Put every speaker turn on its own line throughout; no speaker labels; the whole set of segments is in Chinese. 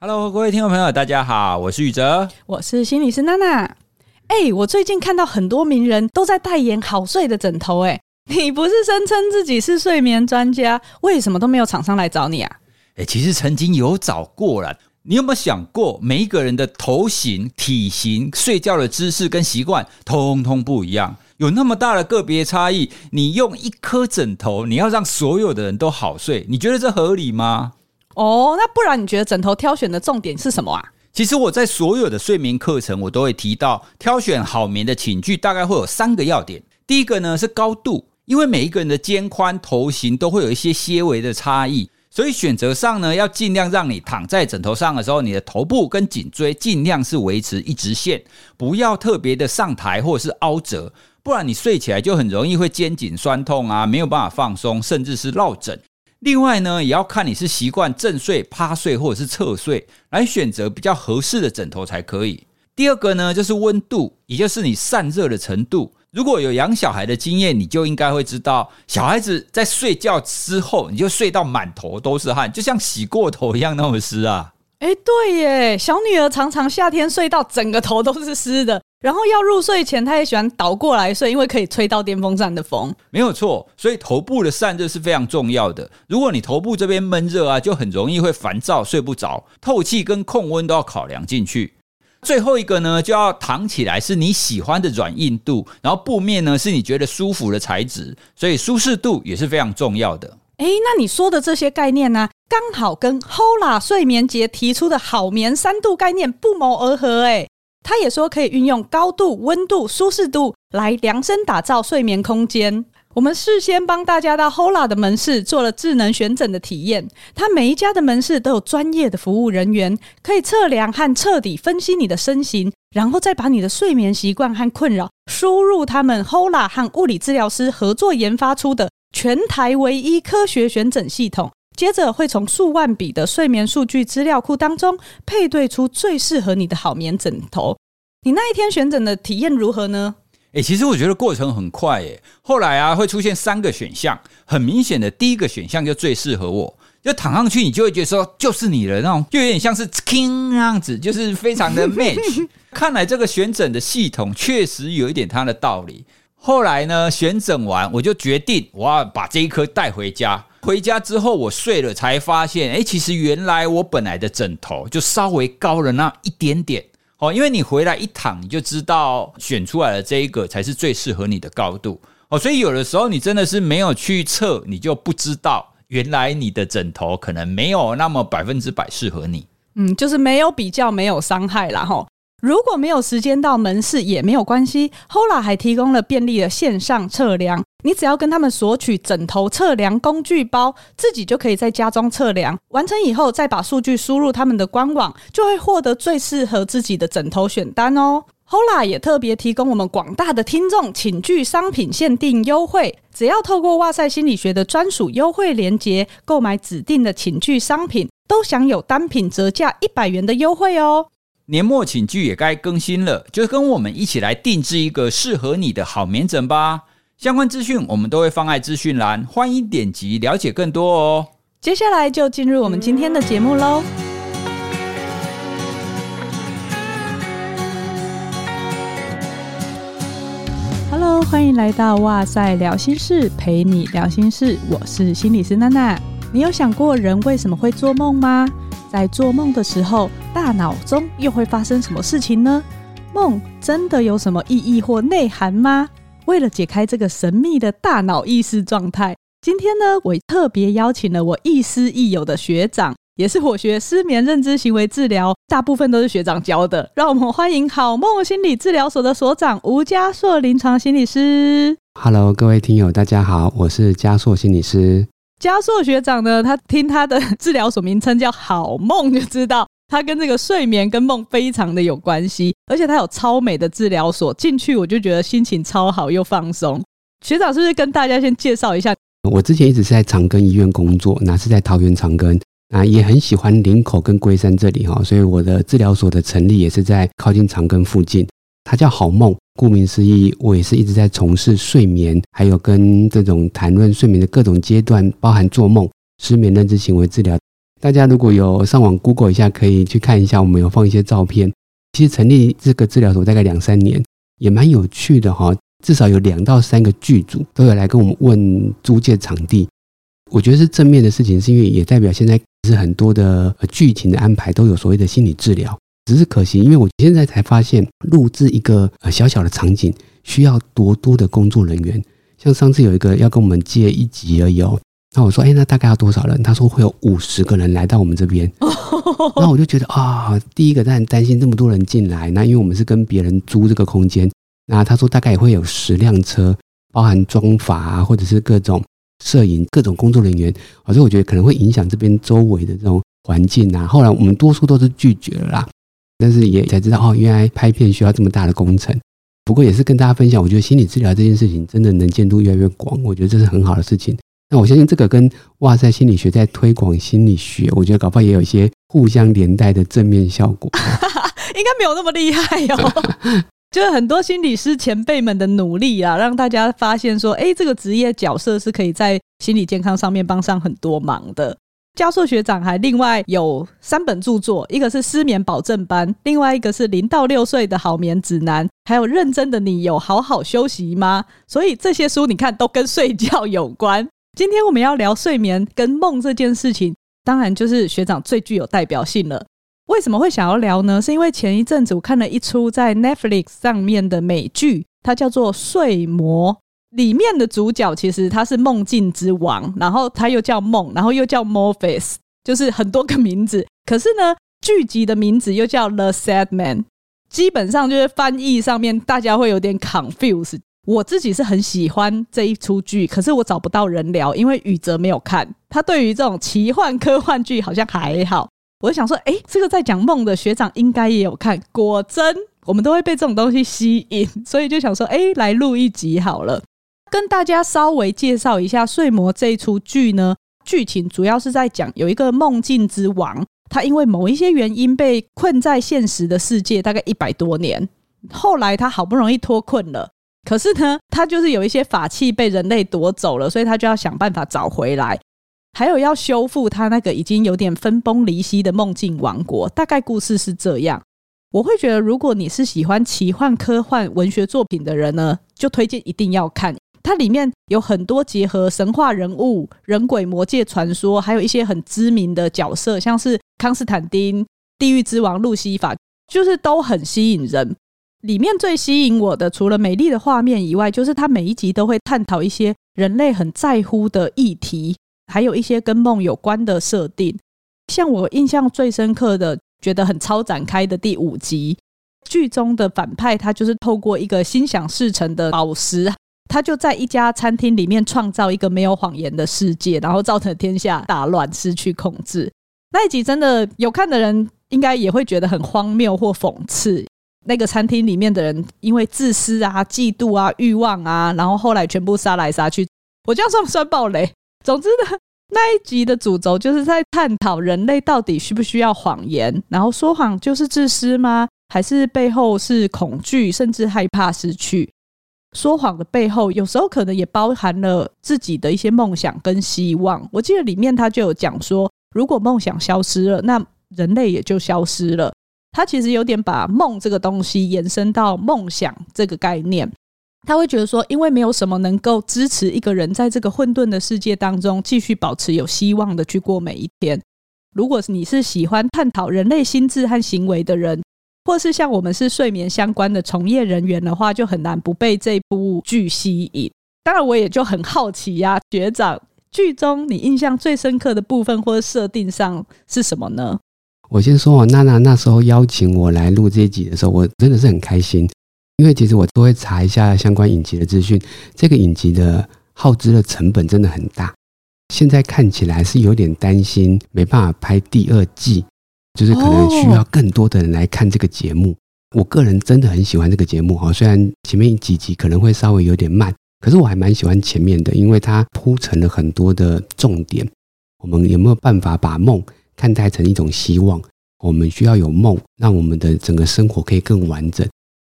Hello，各位听众朋友，大家好，我是宇哲，
我是心理师娜娜。哎、欸，我最近看到很多名人都在代言好睡的枕头、欸，哎，你不是声称自己是睡眠专家，为什么都没有厂商来找你啊？
哎、欸，其实曾经有找过了。你有没有想过，每一个人的头型、体型、睡觉的姿势跟习惯，通通不一样，有那么大的个别差异，你用一颗枕头，你要让所有的人都好睡，你觉得这合理吗？
哦，那不然你觉得枕头挑选的重点是什么啊？
其实我在所有的睡眠课程，我都会提到挑选好眠的寝具，大概会有三个要点。第一个呢是高度，因为每一个人的肩宽、头型都会有一些些微的差异，所以选择上呢要尽量让你躺在枕头上的时候，你的头部跟颈椎尽量是维持一直线，不要特别的上抬或者是凹折，不然你睡起来就很容易会肩颈酸痛啊，没有办法放松，甚至是落枕。另外呢，也要看你是习惯正睡、趴睡或者是侧睡，来选择比较合适的枕头才可以。第二个呢，就是温度，也就是你散热的程度。如果有养小孩的经验，你就应该会知道，小孩子在睡觉之后，你就睡到满头都是汗，就像洗过头一样那么湿啊。
哎，对耶，小女儿常常夏天睡到整个头都是湿的。然后要入睡前，他也喜欢倒过来睡，因为可以吹到电风扇的风。
没有错，所以头部的散热是非常重要的。如果你头部这边闷热啊，就很容易会烦躁、睡不着。透气跟控温都要考量进去。最后一个呢，就要躺起来是你喜欢的软硬度，然后布面呢是你觉得舒服的材质，所以舒适度也是非常重要的。
哎，那你说的这些概念呢，刚好跟 Hola 睡眠节提出的好眠三度概念不谋而合。哎。他也说可以运用高度、温度、舒适度来量身打造睡眠空间。我们事先帮大家到 Hola 的门市做了智能选诊的体验。他每一家的门市都有专业的服务人员，可以测量和彻底分析你的身形，然后再把你的睡眠习惯和困扰输入他们 Hola 和物理治疗师合作研发出的全台唯一科学选诊系统。接着会从数万笔的睡眠数据资料库当中配对出最适合你的好眠枕头。你那一天选枕的体验如何呢？
诶，其实我觉得过程很快诶。后来啊，会出现三个选项，很明显的第一个选项就最适合我，就躺上去你就会觉得说就是你了那种，就有点像是 king 那样子，就是非常的 match。看来这个选枕的系统确实有一点它的道理。后来呢，选枕完我就决定我要把这一颗带回家。回家之后，我睡了才发现，哎，其实原来我本来的枕头就稍微高了那一点点。哦，因为你回来一躺，你就知道选出来的这一个才是最适合你的高度。哦，所以有的时候你真的是没有去测，你就不知道原来你的枕头可能没有那么百分之百适合你。
嗯，就是没有比较，没有伤害啦。哈。如果没有时间到门市也没有关系，Hola 还提供了便利的线上测量。你只要跟他们索取枕头测量工具包，自己就可以在家中测量。完成以后，再把数据输入他们的官网，就会获得最适合自己的枕头选单哦。Hola 也特别提供我们广大的听众寝具商品限定优惠，只要透过哇塞心理学的专属优惠链接购买指定的寝具商品，都享有单品折价一百元的优惠哦。
年末寝具也该更新了，就跟我们一起来定制一个适合你的好眠枕吧。相关资讯我们都会放在资讯栏，欢迎点击了解更多哦。
接下来就进入我们今天的节目喽。Hello，欢迎来到哇塞聊心事，陪你聊心事，我是心理师娜娜。你有想过人为什么会做梦吗？在做梦的时候，大脑中又会发生什么事情呢？梦真的有什么意义或内涵吗？为了解开这个神秘的大脑意识状态，今天呢，我特别邀请了我亦师亦友的学长，也是我学失眠认知行为治疗，大部分都是学长教的。让我们欢迎好梦心理治疗所的所长吴家硕临床心理师。
Hello，各位听友，大家好，我是家硕心理师。
家硕学长呢，他听他的治疗所名称叫好梦，就知道他跟这个睡眠跟梦非常的有关系，而且他有超美的治疗所，进去我就觉得心情超好又放松。学长是不是跟大家先介绍一下？
我之前一直是在长庚医院工作，那是在桃园长庚，啊，也很喜欢林口跟龟山这里哈，所以我的治疗所的成立也是在靠近长庚附近。它叫好梦，顾名思义，我也是一直在从事睡眠，还有跟这种谈论睡眠的各种阶段，包含做梦、失眠认知行为治疗。大家如果有上网 Google 一下，可以去看一下，我们有放一些照片。其实成立这个治疗所大概两三年，也蛮有趣的哈。至少有两到三个剧组都有来跟我们问租借场地。我觉得是正面的事情，是因为也代表现在是很多的剧情的安排都有所谓的心理治疗。只是可惜，因为我现在才发现，录制一个小小的场景需要多多的工作人员。像上次有一个要跟我们借一集而已哦。那我说，哎，那大概要多少人？他说会有五十个人来到我们这边。那我就觉得啊，第一个当然担心这么多人进来。那因为我们是跟别人租这个空间，那他说大概也会有十辆车，包含装法啊，或者是各种摄影、各种工作人员。所以我觉得可能会影响这边周围的这种环境啊。后来我们多数都是拒绝了啦，但是也才知道哦，原来拍片需要这么大的工程。不过也是跟大家分享，我觉得心理治疗这件事情真的能见度越来越广，我觉得这是很好的事情。那我相信这个跟哇塞心理学在推广心理学，我觉得搞不好也有一些互相连带的正面效果。
应该没有那么厉害哟，就是很多心理师前辈们的努力啊，让大家发现说，哎，这个职业角色是可以在心理健康上面帮上很多忙的。教授学长还另外有三本著作，一个是失眠保证班，另外一个是零到六岁的好眠指南，还有认真的你有好好休息吗？所以这些书你看都跟睡觉有关。今天我们要聊睡眠跟梦这件事情，当然就是学长最具有代表性了。为什么会想要聊呢？是因为前一阵子我看了一出在 Netflix 上面的美剧，它叫做《睡魔》，里面的主角其实他是梦境之王，然后他又叫梦，然后又叫 Morpheus，就是很多个名字。可是呢，剧集的名字又叫 The Sad Man，基本上就是翻译上面大家会有点 confuse。我自己是很喜欢这一出剧，可是我找不到人聊，因为宇哲没有看。他对于这种奇幻科幻剧好像还好。我想说，哎，这个在讲梦的学长应该也有看。果真，我们都会被这种东西吸引，所以就想说，哎，来录一集好了，跟大家稍微介绍一下《睡魔》这一出剧呢。剧情主要是在讲有一个梦境之王，他因为某一些原因被困在现实的世界，大概一百多年，后来他好不容易脱困了。可是呢，他就是有一些法器被人类夺走了，所以他就要想办法找回来，还有要修复他那个已经有点分崩离析的梦境王国。大概故事是这样。我会觉得，如果你是喜欢奇幻科幻文学作品的人呢，就推荐一定要看。它里面有很多结合神话人物、人鬼魔界传说，还有一些很知名的角色，像是康斯坦丁、地狱之王路西法，就是都很吸引人。里面最吸引我的，除了美丽的画面以外，就是它每一集都会探讨一些人类很在乎的议题，还有一些跟梦有关的设定。像我印象最深刻的，觉得很超展开的第五集，剧中的反派他就是透过一个心想事成的宝石，他就在一家餐厅里面创造一个没有谎言的世界，然后造成天下大乱，失去控制。那一集真的有看的人，应该也会觉得很荒谬或讽刺。那个餐厅里面的人因为自私啊、嫉妒啊、欲望啊，然后后来全部杀来杀去。我这样算不算暴雷？总之呢，那一集的主轴就是在探讨人类到底需不需要谎言，然后说谎就是自私吗？还是背后是恐惧，甚至害怕失去？说谎的背后，有时候可能也包含了自己的一些梦想跟希望。我记得里面他就有讲说，如果梦想消失了，那人类也就消失了。他其实有点把梦这个东西延伸到梦想这个概念，他会觉得说，因为没有什么能够支持一个人在这个混沌的世界当中继续保持有希望的去过每一天。如果你是喜欢探讨人类心智和行为的人，或是像我们是睡眠相关的从业人员的话，就很难不被这部剧吸引。当然，我也就很好奇呀、学长，剧中你印象最深刻的部分或者设定上是什么呢？
我先说哦，娜娜那时候邀请我来录这一集的时候，我真的是很开心，因为其实我都会查一下相关影集的资讯。这个影集的耗资的成本真的很大，现在看起来是有点担心没办法拍第二季，就是可能需要更多的人来看这个节目。我个人真的很喜欢这个节目哈，虽然前面几集可能会稍微有点慢，可是我还蛮喜欢前面的，因为它铺陈了很多的重点。我们有没有办法把梦看待成一种希望，我们需要有梦，让我们的整个生活可以更完整。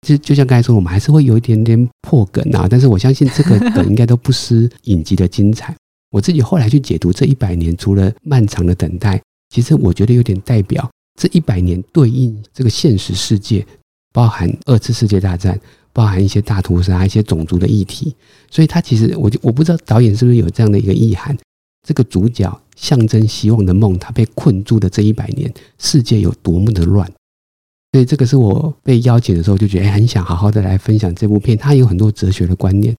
就就像刚才说，我们还是会有一点点破梗啊，但是我相信这个梗应该都不失影集的精彩。我自己后来去解读这一百年，除了漫长的等待，其实我觉得有点代表这一百年对应这个现实世界，包含二次世界大战，包含一些大屠杀、一些种族的议题。所以他其实，我就我不知道导演是不是有这样的一个意涵。这个主角象征希望的梦，他被困住的这一百年，世界有多么的乱。所以这个是我被邀请的时候就觉得很想好好的来分享这部片。它有很多哲学的观念，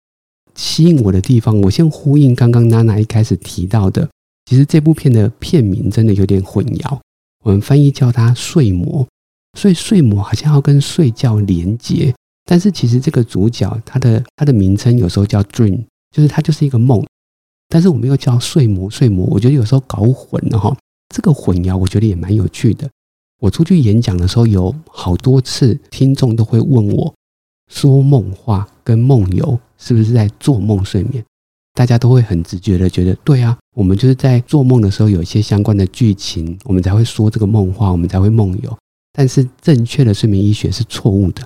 吸引我的地方，我先呼应刚刚娜娜一开始提到的。其实这部片的片名真的有点混淆，我们翻译叫它“睡魔”，所以睡魔好像要跟睡觉连结，但是其实这个主角他的他的名称有时候叫 dream，就是他就是一个梦，但是我们又叫睡魔睡魔，我觉得有时候搞混了哈。这个混淆我觉得也蛮有趣的。我出去演讲的时候，有好多次听众都会问我，说梦话跟梦游是不是在做梦睡眠？大家都会很直觉的觉得，对啊，我们就是在做梦的时候有一些相关的剧情，我们才会说这个梦话，我们才会梦游。但是正确的睡眠医学是错误的。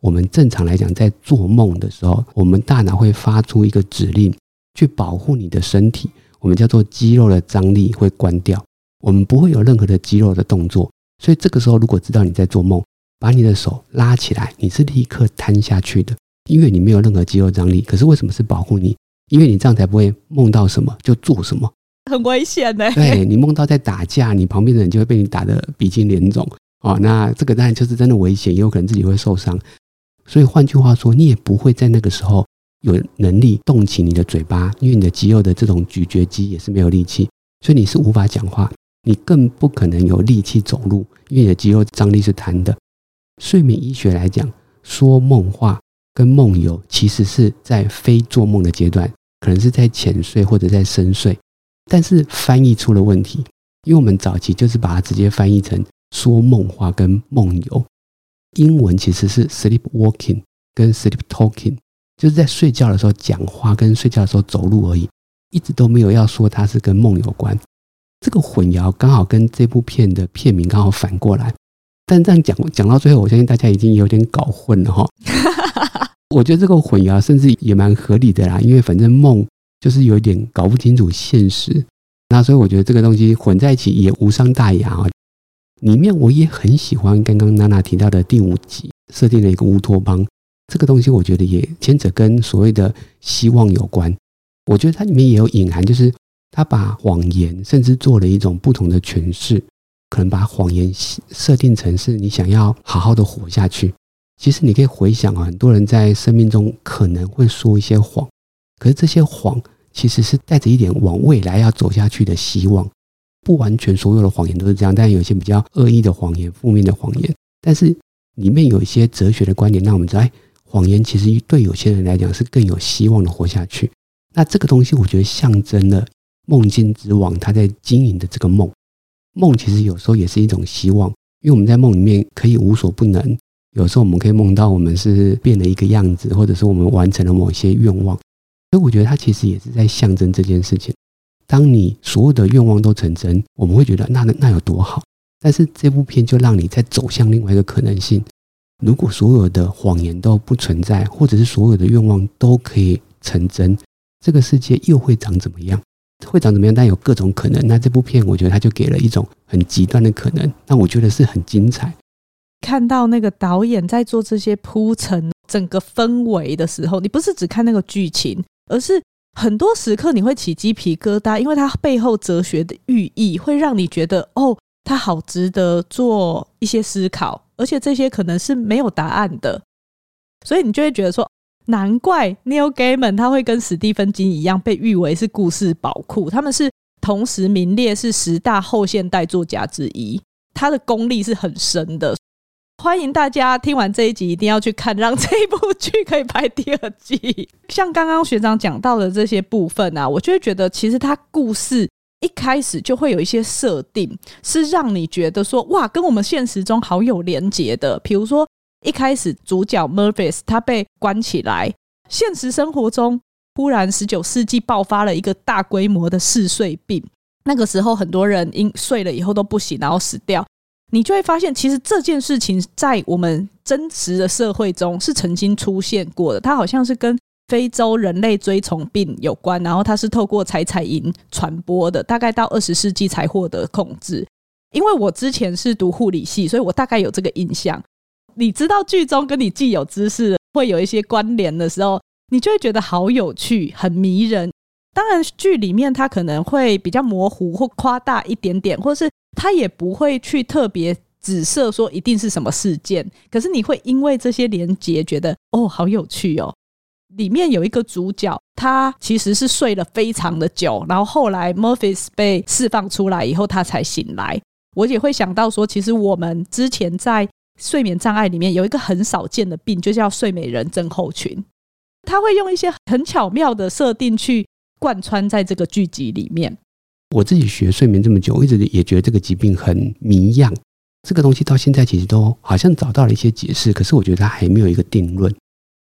我们正常来讲，在做梦的时候，我们大脑会发出一个指令，去保护你的身体，我们叫做肌肉的张力会关掉，我们不会有任何的肌肉的动作。所以这个时候，如果知道你在做梦，把你的手拉起来，你是立刻瘫下去的，因为你没有任何肌肉张力。可是为什么是保护你？因为你这样才不会梦到什么就做什么，
很危险呢。
对，你梦到在打架，你旁边的人就会被你打得鼻青脸肿哦。那这个当然就是真的危险，也有可能自己会受伤。所以换句话说，你也不会在那个时候有能力动起你的嘴巴，因为你的肌肉的这种咀嚼肌也是没有力气，所以你是无法讲话。你更不可能有力气走路，因为你的肌肉张力是瘫的。睡眠医学来讲，说梦话。跟梦游其实是在非做梦的阶段，可能是在浅睡或者在深睡，但是翻译出了问题，因为我们早期就是把它直接翻译成说梦话跟梦游。英文其实是 sleep walking 跟 sleep talking，就是在睡觉的时候讲话跟睡觉的时候走路而已，一直都没有要说它是跟梦有关。这个混淆刚好跟这部片的片名刚好反过来，但这样讲讲到最后，我相信大家已经有点搞混了哈。我觉得这个混淆甚至也蛮合理的啦，因为反正梦就是有点搞不清楚现实，那所以我觉得这个东西混在一起也无伤大雅啊。里面我也很喜欢刚刚娜娜提到的第五集设定了一个乌托邦，这个东西我觉得也牵扯跟所谓的希望有关。我觉得它里面也有隐含，就是他把谎言甚至做了一种不同的诠释，可能把谎言设定成是你想要好好的活下去。其实你可以回想啊，很多人在生命中可能会说一些谎，可是这些谎其实是带着一点往未来要走下去的希望。不完全所有的谎言都是这样，但有些比较恶意的谎言、负面的谎言。但是里面有一些哲学的观点，让我们知道，谎言其实对有些人来讲是更有希望的活下去。那这个东西，我觉得象征了梦境之王他在经营的这个梦。梦其实有时候也是一种希望，因为我们在梦里面可以无所不能。有时候我们可以梦到我们是变了一个样子，或者是我们完成了某些愿望，所以我觉得它其实也是在象征这件事情。当你所有的愿望都成真，我们会觉得那那有多好。但是这部片就让你再走向另外一个可能性：如果所有的谎言都不存在，或者是所有的愿望都可以成真，这个世界又会长怎么样？会长怎么样？但有各种可能。那这部片我觉得它就给了一种很极端的可能，但我觉得是很精彩。
看到那个导演在做这些铺陈，整个氛围的时候，你不是只看那个剧情，而是很多时刻你会起鸡皮疙瘩，因为它背后哲学的寓意会让你觉得，哦，它好值得做一些思考，而且这些可能是没有答案的，所以你就会觉得说，难怪 Neil Gaiman 他会跟史蒂芬金一样被誉为是故事宝库，他们是同时名列是十大后现代作家之一，他的功力是很深的。欢迎大家听完这一集，一定要去看，让这一部剧可以拍第二季。像刚刚学长讲到的这些部分啊，我就会觉得，其实他故事一开始就会有一些设定，是让你觉得说，哇，跟我们现实中好有连结的。比如说，一开始主角 Murphys 他被关起来，现实生活中忽然十九世纪爆发了一个大规模的嗜睡病，那个时候很多人因睡了以后都不醒，然后死掉。你就会发现，其实这件事情在我们真实的社会中是曾经出现过的。它好像是跟非洲人类追虫病有关，然后它是透过采采蝇传播的，大概到二十世纪才获得控制。因为我之前是读护理系，所以我大概有这个印象。你知道剧中跟你既有知识会有一些关联的时候，你就会觉得好有趣，很迷人。当然，剧里面它可能会比较模糊或夸大一点点，或是它也不会去特别指涉说一定是什么事件。可是你会因为这些连结觉得哦，好有趣哦。里面有一个主角，他其实是睡了非常的久，然后后来 Murphys 被释放出来以后，他才醒来。我也会想到说，其实我们之前在睡眠障碍里面有一个很少见的病，就叫睡美人症候群。他会用一些很巧妙的设定去。贯穿在这个剧集里面。
我自己学睡眠这么久，我一直也觉得这个疾病很谜样。这个东西到现在其实都好像找到了一些解释，可是我觉得它还没有一个定论。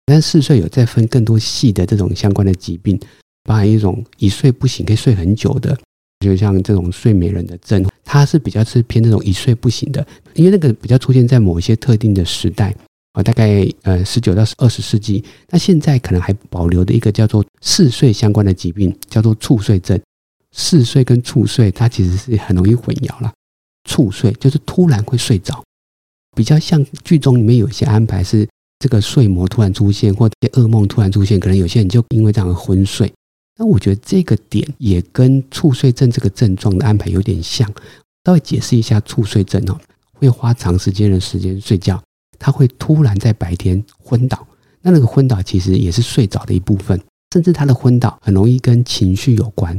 但是嗜睡有再分更多细的这种相关的疾病，包含一种一睡不醒可以睡很久的，就像这种睡美人的症，它是比较是偏那种一睡不醒的，因为那个比较出现在某一些特定的时代。啊，大概呃十九到二十世纪，那现在可能还保留的一个叫做嗜睡相关的疾病，叫做猝睡症。嗜睡跟猝睡，它其实是很容易混淆了。猝睡就是突然会睡着，比较像剧中里面有些安排是这个睡魔突然出现，或者噩梦突然出现，可能有些人就因为这样而昏睡。那我觉得这个点也跟猝睡症这个症状的安排有点像。稍微解释一下猝睡症哦，会花长时间的时间睡觉。他会突然在白天昏倒，那那个昏倒其实也是睡着的一部分，甚至他的昏倒很容易跟情绪有关。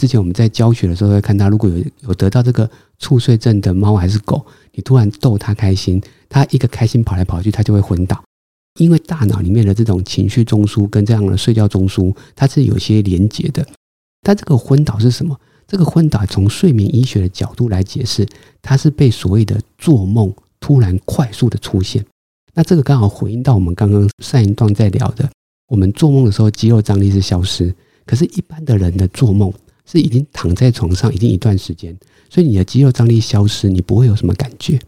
之前我们在教学的时候会看到，如果有有得到这个猝睡症的猫还是狗，你突然逗它开心，它一个开心跑来跑去，它就会昏倒，因为大脑里面的这种情绪中枢跟这样的睡觉中枢它是有些连接的。但这个昏倒是什么？这个昏倒从睡眠医学的角度来解释，它是被所谓的做梦。突然快速的出现，那这个刚好回应到我们刚刚上一段在聊的，我们做梦的时候肌肉张力是消失，可是，一般的人的做梦是已经躺在床上已经一段时间，所以你的肌肉张力消失，你不会有什么感觉。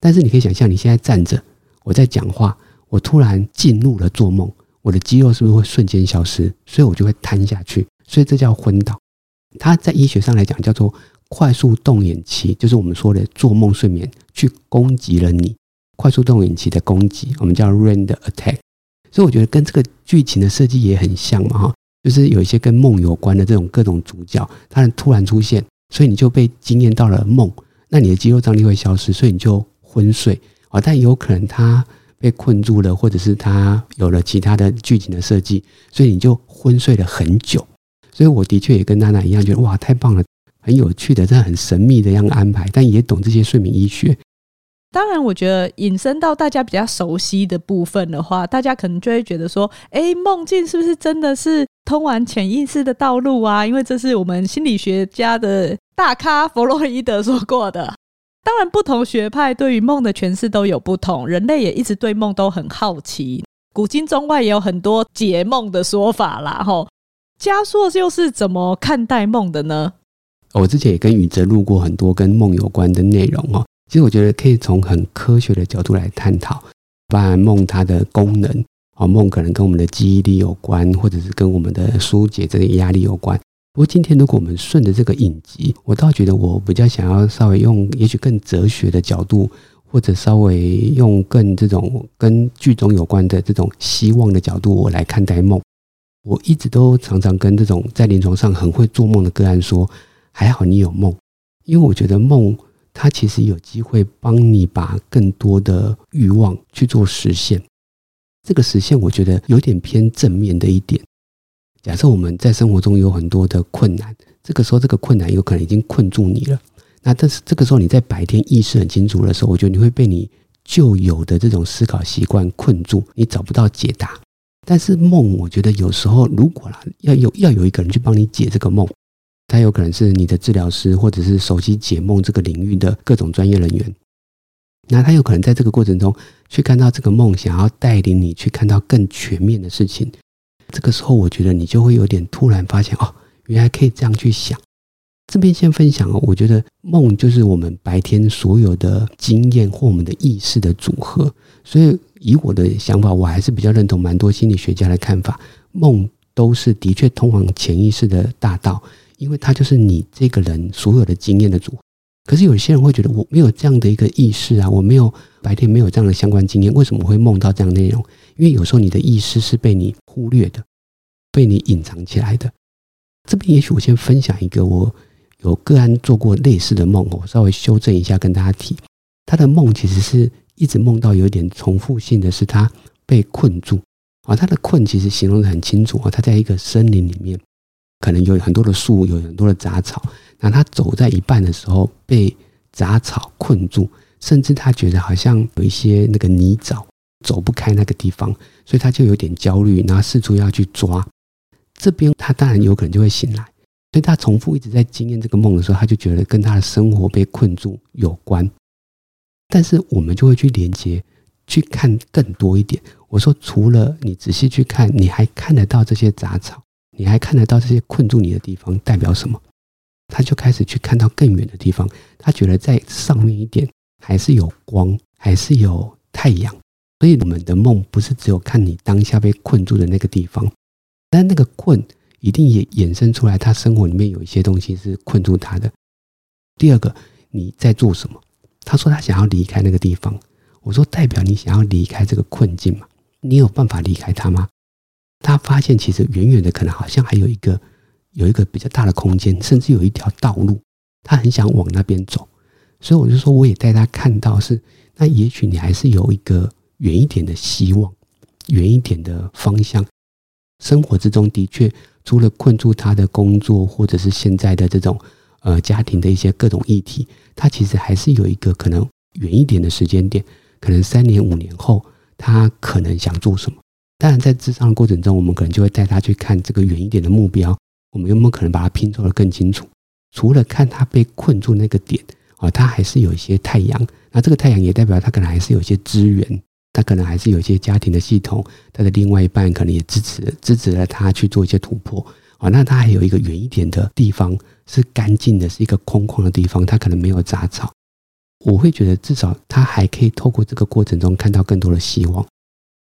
但是你可以想象，你现在站着，我在讲话，我突然进入了做梦，我的肌肉是不是会瞬间消失？所以我就会瘫下去，所以这叫昏倒。它在医学上来讲叫做。快速动眼期就是我们说的做梦睡眠，去攻击了你。快速动眼期的攻击，我们叫 REM attack。所以我觉得跟这个剧情的设计也很像嘛，哈，就是有一些跟梦有关的这种各种主角，他们突然出现，所以你就被惊艳到了梦，那你的肌肉张力会消失，所以你就昏睡啊。但有可能他被困住了，或者是他有了其他的剧情的设计，所以你就昏睡了很久。所以我的确也跟娜娜一样，觉得哇，太棒了。很有趣的，这很神秘的样安排，但也懂这些睡眠医学。
当然，我觉得引申到大家比较熟悉的部分的话，大家可能就会觉得说：“哎，梦境是不是真的是通往潜意识的道路啊？”因为这是我们心理学家的大咖弗洛伊德说过的。当然，不同学派对于梦的诠释都有不同，人类也一直对梦都很好奇，古今中外也有很多解梦的说法啦。吼，嘉硕又是怎么看待梦的呢？
我之前也跟宇哲录过很多跟梦有关的内容哦。其实我觉得可以从很科学的角度来探讨，包含梦它的功能哦，梦可能跟我们的记忆力有关，或者是跟我们的疏解这个压力有关。不过今天如果我们顺着这个影集，我倒觉得我比较想要稍微用也许更哲学的角度，或者稍微用更这种跟剧中有关的这种希望的角度，我来看待梦。我一直都常常跟这种在临床上很会做梦的个案说。还好你有梦，因为我觉得梦它其实有机会帮你把更多的欲望去做实现。这个实现我觉得有点偏正面的一点。假设我们在生活中有很多的困难，这个时候这个困难有可能已经困住你了。那但是这个时候你在白天意识很清楚的时候，我觉得你会被你旧有的这种思考习惯困住，你找不到解答。但是梦，我觉得有时候如果啦，要有要有一个人去帮你解这个梦。他有可能是你的治疗师，或者是熟悉解梦这个领域的各种专业人员。那他有可能在这个过程中去看到这个梦，想要带领你去看到更全面的事情。这个时候，我觉得你就会有点突然发现哦，原来可以这样去想。这边先分享哦，我觉得梦就是我们白天所有的经验或我们的意识的组合。所以以我的想法，我还是比较认同蛮多心理学家的看法，梦都是的确通往潜意识的大道。因为它就是你这个人所有的经验的组合，可是有些人会觉得我没有这样的一个意识啊，我没有白天没有这样的相关经验，为什么会梦到这样内容？因为有时候你的意识是被你忽略的，被你隐藏起来的。这边也许我先分享一个，我有个案做过类似的梦，我稍微修正一下跟大家提。他的梦其实是一直梦到有点重复性的是他被困住啊，他的困其实形容的很清楚啊，他在一个森林里面，可能有很多的树，有很多的杂草，那他走在一半的时候被杂草困住，甚至他觉得好像有一些那个泥沼走不开那个地方，所以他就有点焦虑，然后四处要去抓。这边他当然有可能就会醒来，所以他重复一直在经验这个梦的时候，他就觉得跟他的生活被困住有关。但是我们就会去连接，去看更多一点。我说，除了你仔细去看，你还看得到这些杂草，你还看得到这些困住你的地方代表什么？他就开始去看到更远的地方。他觉得在上面一点还是有光，还是有太阳。所以我们的梦不是只有看你当下被困住的那个地方，但那个困一定也衍生出来，他生活里面有一些东西是困住他的。第二个，你在做什么？他说他想要离开那个地方，我说代表你想要离开这个困境吗？你有办法离开他吗？他发现其实远远的可能好像还有一个有一个比较大的空间，甚至有一条道路，他很想往那边走。所以我就说我也带他看到是，那也许你还是有一个远一点的希望，远一点的方向。生活之中的确除了困住他的工作，或者是现在的这种。呃，家庭的一些各种议题，他其实还是有一个可能远一点的时间点，可能三年五年后，他可能想做什么。当然，在智商的过程中，我们可能就会带他去看这个远一点的目标，我们有没有可能把它拼凑得更清楚？除了看他被困住那个点啊，他还是有一些太阳。那这个太阳也代表他可能还是有一些资源，他可能还是有一些家庭的系统，他的另外一半可能也支持支持了他去做一些突破。啊，那他还有一个远一点的地方是干净的，是一个空旷的地方，他可能没有杂草。我会觉得至少他还可以透过这个过程中看到更多的希望。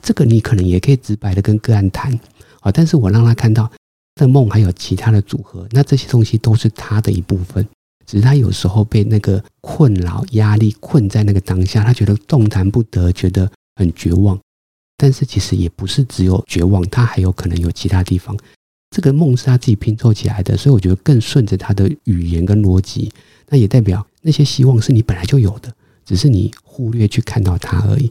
这个你可能也可以直白的跟个案谈啊，但是我让他看到他的梦还有其他的组合，那这些东西都是他的一部分，只是他有时候被那个困扰、压力困在那个当下，他觉得动弹不得，觉得很绝望。但是其实也不是只有绝望，他还有可能有其他地方。这个梦是他自己拼凑起来的，所以我觉得更顺着他的语言跟逻辑，那也代表那些希望是你本来就有的，只是你忽略去看到它而已。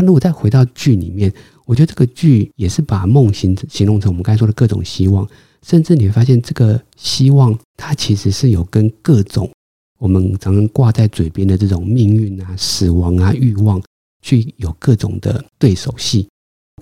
那如果再回到剧里面，我觉得这个剧也是把梦形形容成我们刚才说的各种希望，甚至你会发现这个希望它其实是有跟各种我们常常挂在嘴边的这种命运啊、死亡啊、欲望，去有各种的对手戏。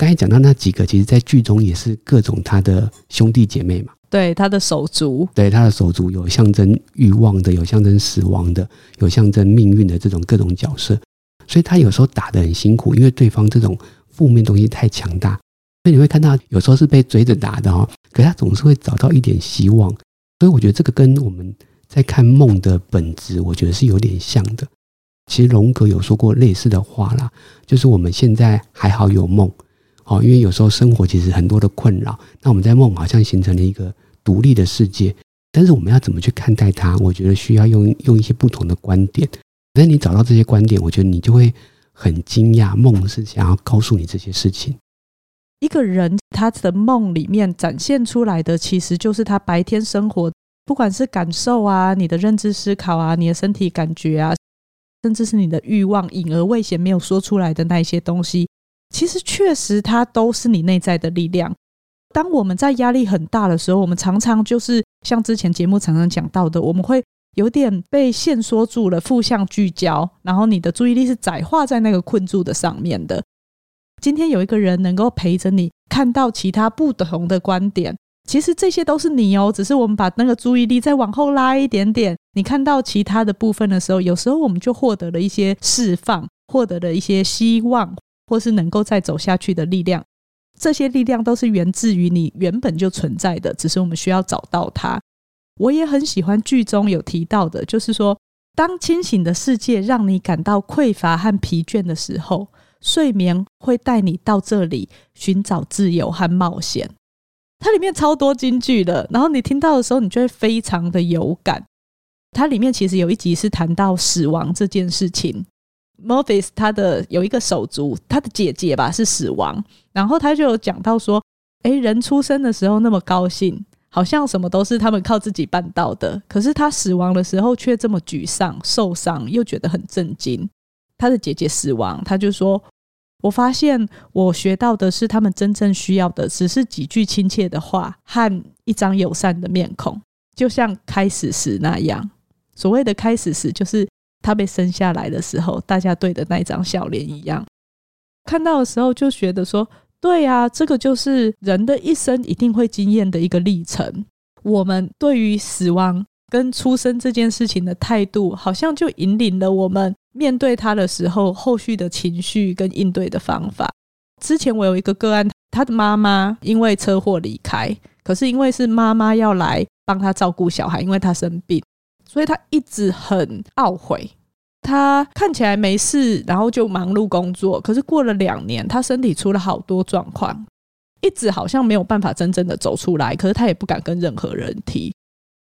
刚才讲到那几个，其实，在剧中也是各种他的兄弟姐妹嘛。
对，他的手足，
对他的手足有象征欲望的，有象征死亡的，有象征命运的这种各种角色。所以他有时候打得很辛苦，因为对方这种负面东西太强大。所以你会看到有时候是被追着打的哦，可他总是会找到一点希望。所以我觉得这个跟我们在看梦的本质，我觉得是有点像的。其实荣格有说过类似的话啦，就是我们现在还好有梦。哦，因为有时候生活其实很多的困扰，那我们在梦好像形成了一个独立的世界，但是我们要怎么去看待它？我觉得需要用用一些不同的观点。那你找到这些观点，我觉得你就会很惊讶，梦是想要告诉你这些事情。
一个人他的梦里面展现出来的，其实就是他白天生活，不管是感受啊，你的认知思考啊，你的身体感觉啊，甚至是你的欲望，隐而未显没有说出来的那一些东西。其实确实，它都是你内在的力量。当我们在压力很大的时候，我们常常就是像之前节目常常讲到的，我们会有点被限缩住了，负向聚焦，然后你的注意力是窄化在那个困住的上面的。今天有一个人能够陪着你，看到其他不同的观点，其实这些都是你哦，只是我们把那个注意力再往后拉一点点，你看到其他的部分的时候，有时候我们就获得了一些释放，获得了一些希望。或是能够再走下去的力量，这些力量都是源自于你原本就存在的，只是我们需要找到它。我也很喜欢剧中有提到的，就是说，当清醒的世界让你感到匮乏和疲倦的时候，睡眠会带你到这里寻找自由和冒险。它里面超多金句的，然后你听到的时候，你就会非常的有感。它里面其实有一集是谈到死亡这件事情。Murphy 他的有一个手足，他的姐姐吧是死亡，然后他就有讲到说，诶，人出生的时候那么高兴，好像什么都是他们靠自己办到的，可是他死亡的时候却这么沮丧、受伤，又觉得很震惊。他的姐姐死亡，他就说，我发现我学到的是他们真正需要的，只是几句亲切的话和一张友善的面孔，就像开始时那样。所谓的开始时，就是。他被生下来的时候，大家对的那张笑脸一样，看到的时候就觉得说：“对啊，这个就是人的一生一定会经验的一个历程。”我们对于死亡跟出生这件事情的态度，好像就引领了我们面对他的时候后续的情绪跟应对的方法。之前我有一个个案，他的妈妈因为车祸离开，可是因为是妈妈要来帮他照顾小孩，因为他生病。所以他一直很懊悔，他看起来没事，然后就忙碌工作。可是过了两年，他身体出了好多状况，一直好像没有办法真正的走出来。可是他也不敢跟任何人提。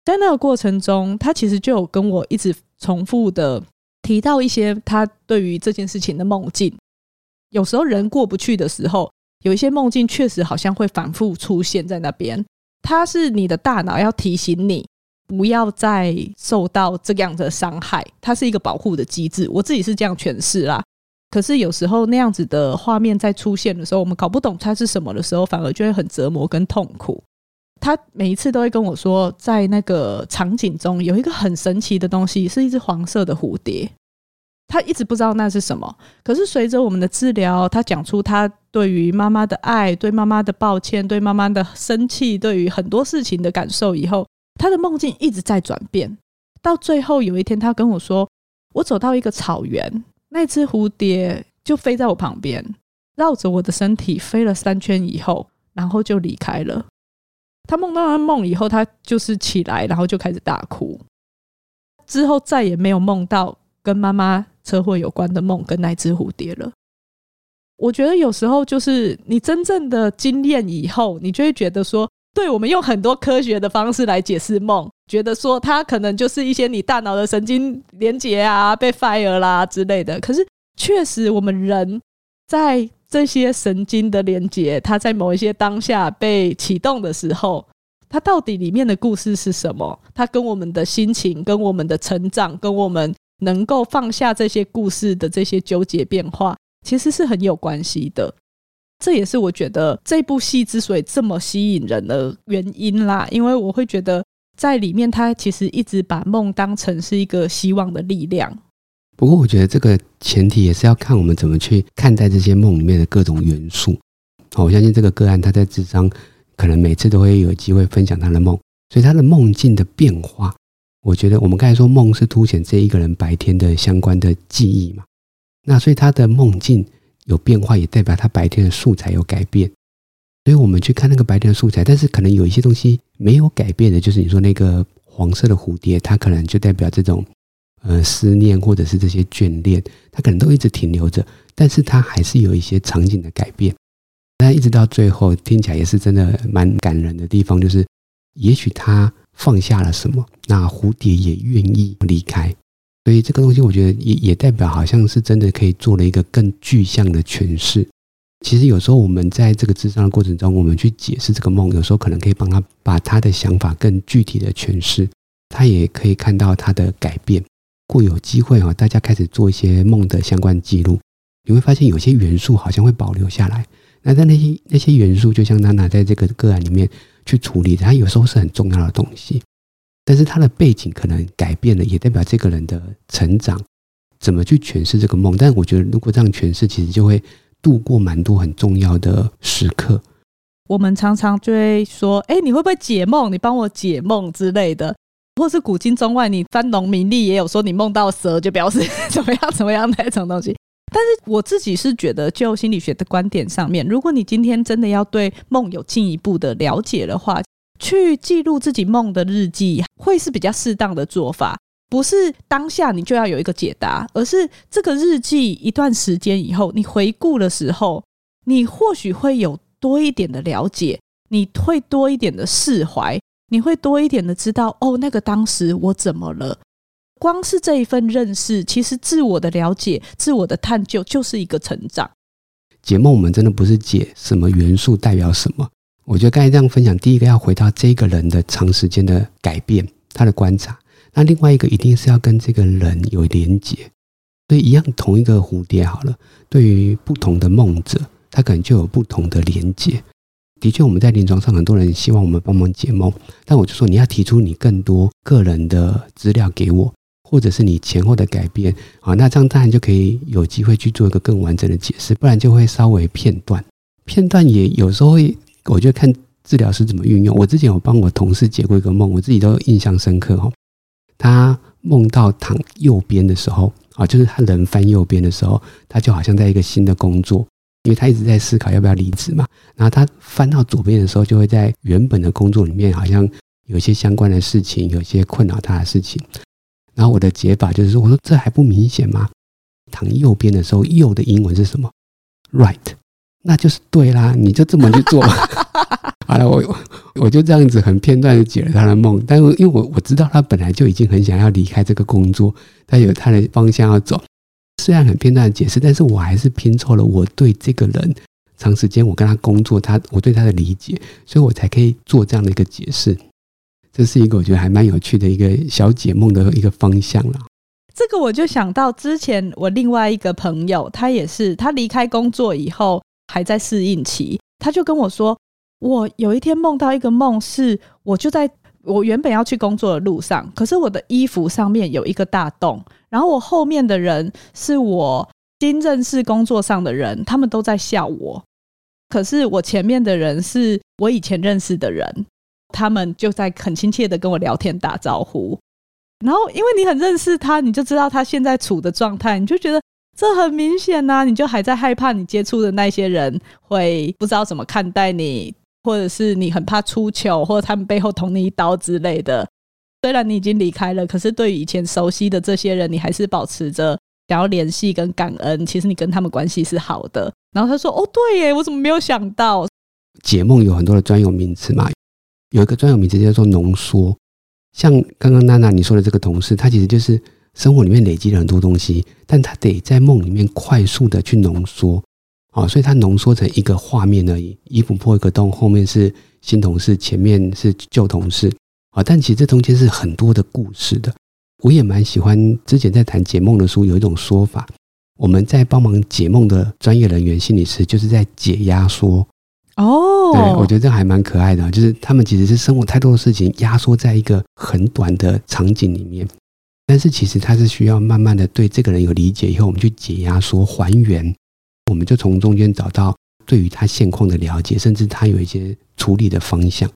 在那个过程中，他其实就有跟我一直重复的提到一些他对于这件事情的梦境。有时候人过不去的时候，有一些梦境确实好像会反复出现在那边。它是你的大脑要提醒你。不要再受到这样的伤害，它是一个保护的机制。我自己是这样诠释啦。可是有时候那样子的画面在出现的时候，我们搞不懂它是什么的时候，反而就会很折磨跟痛苦。他每一次都会跟我说，在那个场景中有一个很神奇的东西，是一只黄色的蝴蝶。他一直不知道那是什么。可是随着我们的治疗，他讲出他对于妈妈的爱、对妈妈的抱歉、对妈妈的生气、对于很多事情的感受以后。他的梦境一直在转变，到最后有一天，他跟我说：“我走到一个草原，那只蝴蝶就飞在我旁边，绕着我的身体飞了三圈以后，然后就离开了。”他梦到他梦以后，他就是起来，然后就开始大哭。之后再也没有梦到跟妈妈车祸有关的梦，跟那只蝴蝶了。我觉得有时候就是你真正的经验以后，你就会觉得说。对，我们用很多科学的方式来解释梦，觉得说它可能就是一些你大脑的神经连接啊被 fire 啦之类的。可是确实，我们人在这些神经的连接，它在某一些当下被启动的时候，它到底里面的故事是什么？它跟我们的心情、跟我们的成长、跟我们能够放下这些故事的这些纠结变化，其实是很有关系的。这也是我觉得这部戏之所以这么吸引人的原因啦，因为我会觉得在里面，他其实一直把梦当成是一个希望的力量。
不过，我觉得这个前提也是要看我们怎么去看待这些梦里面的各种元素。我相信这个个案他在智商可能每次都会有机会分享他的梦，所以他的梦境的变化，我觉得我们刚才说梦是凸显这一个人白天的相关的记忆嘛，那所以他的梦境。有变化也代表他白天的素材有改变，所以我们去看那个白天的素材，但是可能有一些东西没有改变的，就是你说那个黄色的蝴蝶，它可能就代表这种呃思念或者是这些眷恋，它可能都一直停留着，但是它还是有一些场景的改变。但一直到最后听起来也是真的蛮感人的地方，就是也许他放下了什么，那蝴蝶也愿意离开。所以这个东西，我觉得也也代表，好像是真的可以做了一个更具象的诠释。其实有时候我们在这个智商的过程中，我们去解释这个梦，有时候可能可以帮他把他的想法更具体的诠释，他也可以看到他的改变。如果有机会啊，大家开始做一些梦的相关记录，你会发现有些元素好像会保留下来。那在那些那些元素，就像娜娜在这个个案里面去处理，它有时候是很重要的东西。但是他的背景可能改变了，也代表这个人的成长，怎么去诠释这个梦？但我觉得，如果这样诠释，其实就会度过蛮多很重要的时刻。
我们常常就会说：“哎，你会不会解梦？你帮我解梦之类的。”或是古今中外，你翻农民历也有说，你梦到蛇就表示 怎么样怎么样那种东西。但是我自己是觉得，就心理学的观点上面，如果你今天真的要对梦有进一步的了解的话，去记录自己梦的日记，会是比较适当的做法。不是当下你就要有一个解答，而是这个日记一段时间以后，你回顾的时候，你或许会有多一点的了解，你会多一点的释怀，你会多一点的知道，哦，那个当时我怎么了？光是这一份认识，其实自我的了解、自我的探究，就是一个成长。
解梦，我们真的不是解什么元素代表什么。我觉得刚才这样分享，第一个要回到这个人的长时间的改变，他的观察。那另外一个一定是要跟这个人有连结。所以一样，同一个蝴蝶好了，对于不同的梦者，他可能就有不同的连结。的确，我们在临床上很多人希望我们帮忙解梦，但我就说你要提出你更多个人的资料给我。或者是你前后的改变啊，那这样当然就可以有机会去做一个更完整的解释，不然就会稍微片段。片段也有时候会，我觉得看治疗师怎么运用。我之前有帮我同事解过一个梦，我自己都印象深刻哈。他梦到躺右边的时候啊，就是他人翻右边的时候，他就好像在一个新的工作，因为他一直在思考要不要离职嘛。然后他翻到左边的时候，就会在原本的工作里面好像有一些相关的事情，有一些困扰他的事情。然后我的解法就是说，我说这还不明显吗？躺右边的时候，右的英文是什么？Right，那就是对啦，你就这么去做。好了，我我就这样子很片段的解了他的梦，但是因为我我知道他本来就已经很想要离开这个工作，他有他的方向要走。虽然很片段的解释，但是我还是拼凑了我对这个人长时间我跟他工作，他我对他的理解，所以我才可以做这样的一个解释。这是一个我觉得还蛮有趣的一个小解梦的一个方向了。
这个我就想到之前我另外一个朋友，他也是他离开工作以后还在适应期，他就跟我说，我有一天梦到一个梦，是我就在我原本要去工作的路上，可是我的衣服上面有一个大洞，然后我后面的人是我新认识工作上的人，他们都在笑我，可是我前面的人是我以前认识的人。他们就在很亲切的跟我聊天打招呼，然后因为你很认识他，你就知道他现在处的状态，你就觉得这很明显呐，你就还在害怕你接触的那些人会不知道怎么看待你，或者是你很怕出糗，或者他们背后捅你一刀之类的。虽然你已经离开了，可是对于以前熟悉的这些人，你还是保持着想要联系跟感恩。其实你跟他们关系是好的。然后他说：“哦，对耶，我怎么没有想到？
解梦有很多的专有名词嘛。”有一个专有名词叫做浓缩，像刚刚娜娜你说的这个同事，他其实就是生活里面累积了很多东西，但他得在梦里面快速的去浓缩，啊，所以他浓缩成一个画面而已。衣服破一个洞，后面是新同事，前面是旧同事，啊，但其实这中间是很多的故事的。我也蛮喜欢之前在谈解梦的书，有一种说法，我们在帮忙解梦的专业人员心理师，就是在解压缩。
哦，
对，我觉得这还蛮可爱的，就是他们其实是生活太多的事情压缩在一个很短的场景里面，但是其实他是需要慢慢的对这个人有理解以后，我们去解压缩还原，我们就从中间找到对于他现况的了解，甚至他有一些处理的方向。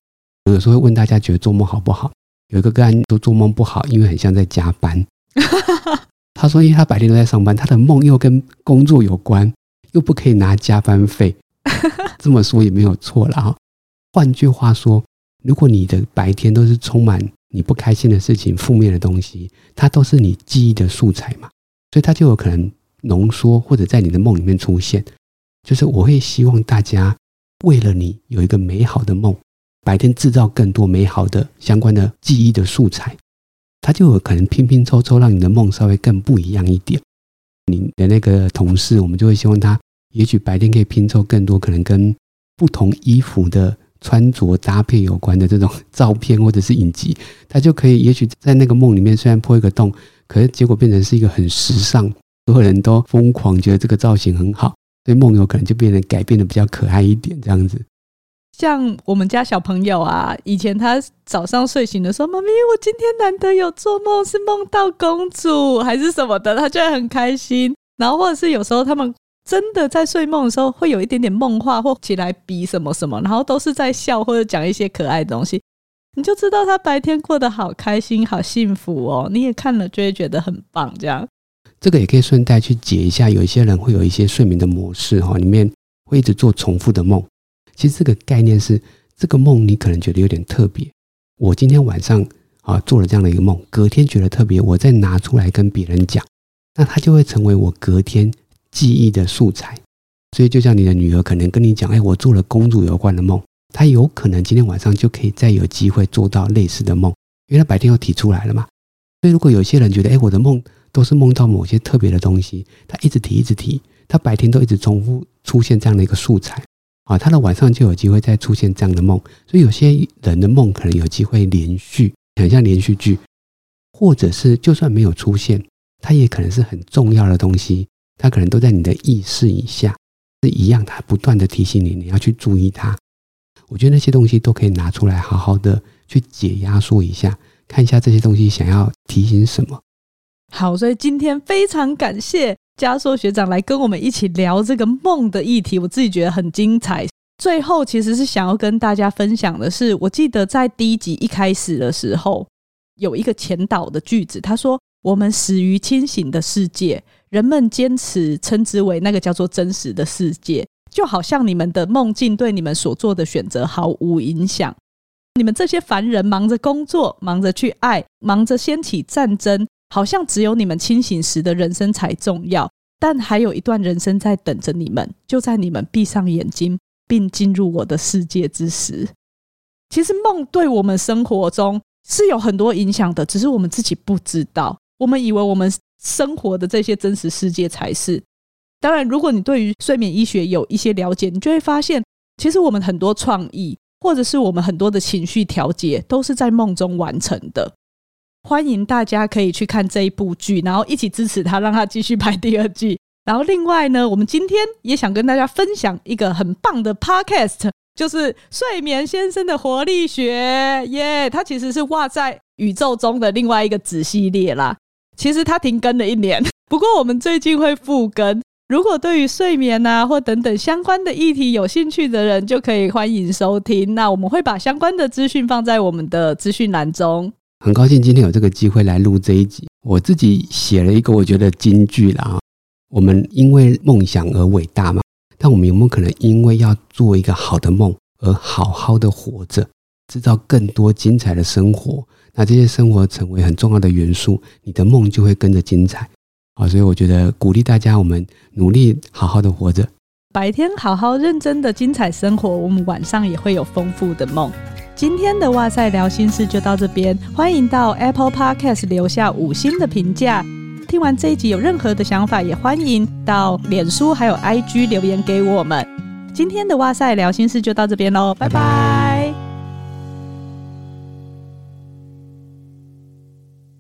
有时候会问大家觉得做梦好不好？有一个个案说做梦不好，因为很像在加班。他说，因为他白天都在上班，他的梦又跟工作有关，又不可以拿加班费。这么说也没有错了哈。换句话说，如果你的白天都是充满你不开心的事情、负面的东西，它都是你记忆的素材嘛，所以它就有可能浓缩或者在你的梦里面出现。就是我会希望大家为了你有一个美好的梦，白天制造更多美好的相关的记忆的素材，它就有可能拼拼凑凑，让你的梦稍微更不一样一点。你的那个同事，我们就会希望他。也许白天可以拼凑更多可能跟不同衣服的穿着搭配有关的这种照片或者是影集，他就可以也许在那个梦里面虽然破一个洞，可是结果变成是一个很时尚，所有人都疯狂觉得这个造型很好，所以梦有可能就变得改变的比较可爱一点这样子。
像我们家小朋友啊，以前他早上睡醒的时候，妈咪，我今天难得有做梦，是梦到公主还是什么的，他就会很开心。然后或者是有时候他们。真的在睡梦的时候会有一点点梦话或起来比什么什么，然后都是在笑或者讲一些可爱的东西，你就知道他白天过得好开心、好幸福哦。你也看了就会觉得很棒，这样。
这个也可以顺带去解一下，有一些人会有一些睡眠的模式哈，里面会一直做重复的梦。其实这个概念是，这个梦你可能觉得有点特别。我今天晚上啊做了这样的一个梦，隔天觉得特别，我再拿出来跟别人讲，那它就会成为我隔天。记忆的素材，所以就像你的女儿可能跟你讲，哎，我做了公主有关的梦，她有可能今天晚上就可以再有机会做到类似的梦，因为她白天又提出来了嘛。所以如果有些人觉得，哎，我的梦都是梦到某些特别的东西，他一直提，一直提，他白天都一直重复出现这样的一个素材，啊，他的晚上就有机会再出现这样的梦。所以有些人的梦可能有机会连续，很像连续剧，或者是就算没有出现，它也可能是很重要的东西，它可能都在你的意识以下，是一样，它不断的提醒你，你要去注意它。我觉得那些东西都可以拿出来，好好的去解压缩一下，看一下这些东西想要提醒什么。
好，所以今天非常感谢加硕学长来跟我们一起聊这个梦的议题，我自己觉得很精彩。最后其实是想要跟大家分享的是，我记得在第一集一开始的时候，有一个前导的句子，他说：“我们死于清醒的世界，人们坚持称之为那个叫做真实的世界。”就好像你们的梦境对你们所做的选择毫无影响。你们这些凡人忙着工作，忙着去爱，忙着掀起战争，好像只有你们清醒时的人生才重要。但还有一段人生在等着你们，就在你们闭上眼睛并进入我的世界之时。其实梦对我们生活中是有很多影响的，只是我们自己不知道。我们以为我们生活的这些真实世界才是。当然，如果你对于睡眠医学有一些了解，你就会发现，其实我们很多创意，或者是我们很多的情绪调节，都是在梦中完成的。欢迎大家可以去看这一部剧，然后一起支持他，让他继续拍第二季。然后另外呢，我们今天也想跟大家分享一个很棒的 podcast，就是睡眠先生的活力学，耶！它其实是挂在宇宙中的另外一个子系列啦。其实它停更了一年，不过我们最近会复更。如果对于睡眠啊或等等相关的议题有兴趣的人，就可以欢迎收听。那我们会把相关的资讯放在我们的资讯栏中。
很高兴今天有这个机会来录这一集。我自己写了一个我觉得金句了啊。我们因为梦想而伟大嘛，但我们有没有可能因为要做一个好的梦而好好的活着，制造更多精彩的生活？那这些生活成为很重要的元素，你的梦就会跟着精彩。好，所以我觉得鼓励大家，我们努力好好的活着，
白天好好认真的精彩生活，我们晚上也会有丰富的梦。今天的哇塞聊心事就到这边，欢迎到 Apple Podcast 留下五星的评价。听完这一集有任何的想法，也欢迎到脸书还有 IG 留言给我们。今天的哇塞聊心事就到这边喽，拜拜。